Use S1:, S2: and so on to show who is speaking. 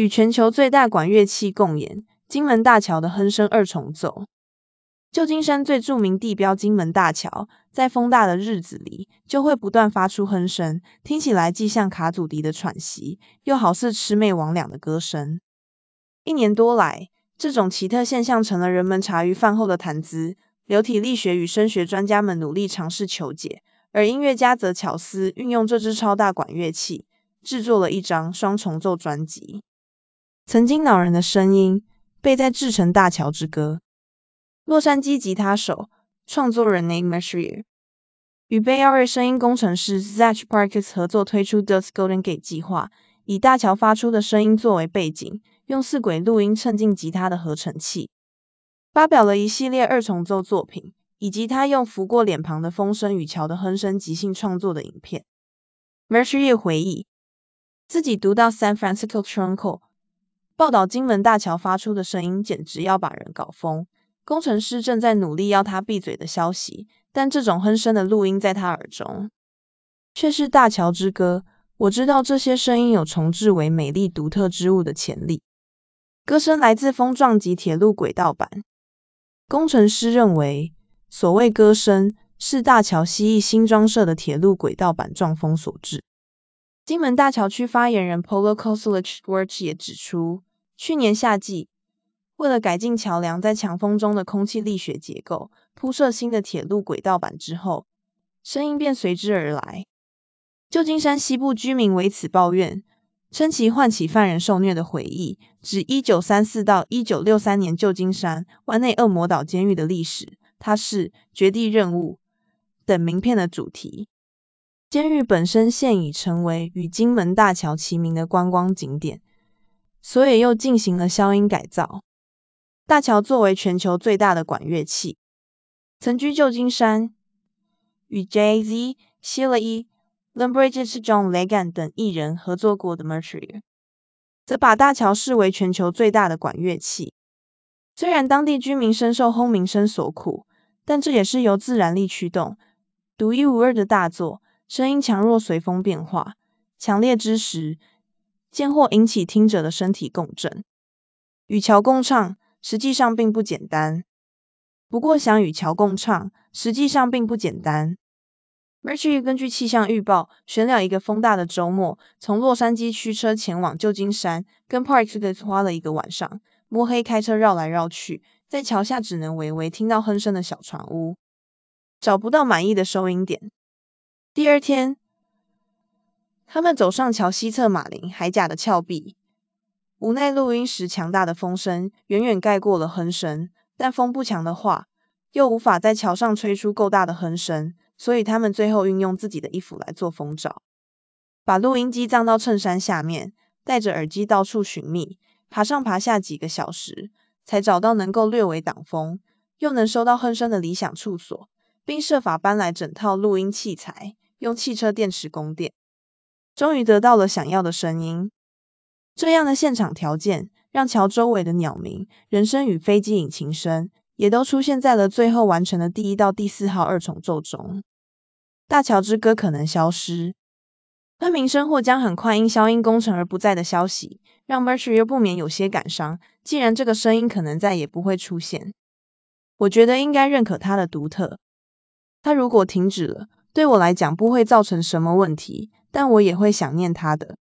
S1: 与全球最大管乐器共演，金门大桥的哼声二重奏。旧金山最著名地标金门大桥，在风大的日子里，就会不断发出哼声，听起来既像卡祖笛的喘息，又好似魑魅魍魉的歌声。一年多来，这种奇特现象成了人们茶余饭后的谈资。流体力学与声学专家们努力尝试求解，而音乐家则巧思运用这支超大管乐器，制作了一张双重奏专辑。曾经恼人的声音，被再制成《大桥之歌》。洛杉矶吉他手、创作人 Nate Mercier 与 Bay Area 声音工程师 Zach Parkes 合作推出 Dust Golden Gate 计划，以大桥发出的声音作为背景，用四轨录音衬进吉他的合成器，发表了一系列二重奏作品，以及他用拂过脸庞的风声与桥的哼声即兴创作的影片。Mercier 回忆，自己读到 San Francisco Chronicle 报道金门大桥发出的声音，简直要把人搞疯。工程师正在努力要他闭嘴的消息，但这种哼声的录音在他耳中，却是大桥之歌。我知道这些声音有重置为美丽独特之物的潜力。歌声来自风撞击铁路轨道板。工程师认为，所谓歌声是大桥西翼新装设的铁路轨道板撞风所致。金门大桥区发言人 Polo Kosulich 也指出，去年夏季。为了改进桥梁在强风中的空气力学结构，铺设新的铁路轨道板之后，声音便随之而来。旧金山西部居民为此抱怨，称其唤起犯人受虐的回忆，指一九三四到一九六三年旧金山湾内恶魔岛监狱的历史。它是《绝地任务》等名片的主题。监狱本身现已成为与金门大桥齐名的观光景点，所以又进行了消音改造。大桥作为全球最大的管乐器，曾居旧金山，与 Jay-Z、Sheila E. Lambriggs、John Legend 等艺人合作过的 Mercury，则把大桥视为全球最大的管乐器。虽然当地居民深受轰鸣声所苦，但这也是由自然力驱动、独一无二的大作，声音强弱随风变化，强烈之时，间或引起听者的身体共振。与桥共唱。实际上并不简单。不过，想与桥共唱，实际上并不简单。Mercury 根据气象预报，选了一个风大的周末，从洛杉矶驱车前往旧金山，跟 Parks 花了一个晚上，摸黑开车绕来绕去，在桥下只能微微听到哼声的小船屋，找不到满意的收音点。第二天，他们走上桥西侧马林海甲的峭壁。无奈录音时强大的风声远远盖过了哼声，但风不强的话，又无法在桥上吹出够大的哼声，所以他们最后运用自己的衣服来做风罩，把录音机藏到衬衫下面，戴着耳机到处寻觅，爬上爬下几个小时，才找到能够略微挡风，又能收到哼声的理想处所，并设法搬来整套录音器材，用汽车电池供电，终于得到了想要的声音。这样的现场条件，让桥周围的鸟鸣、人声与飞机引擎声，也都出现在了最后完成的第一到第四号二重奏中。大桥之歌可能消失，喷鸣声或将很快因消音工程而不在的消息，让 Mercury 又不免有些感伤。既然这个声音可能再也不会出现，我觉得应该认可它的独特。它如果停止了，对我来讲不会造成什么问题，但我也会想念他的。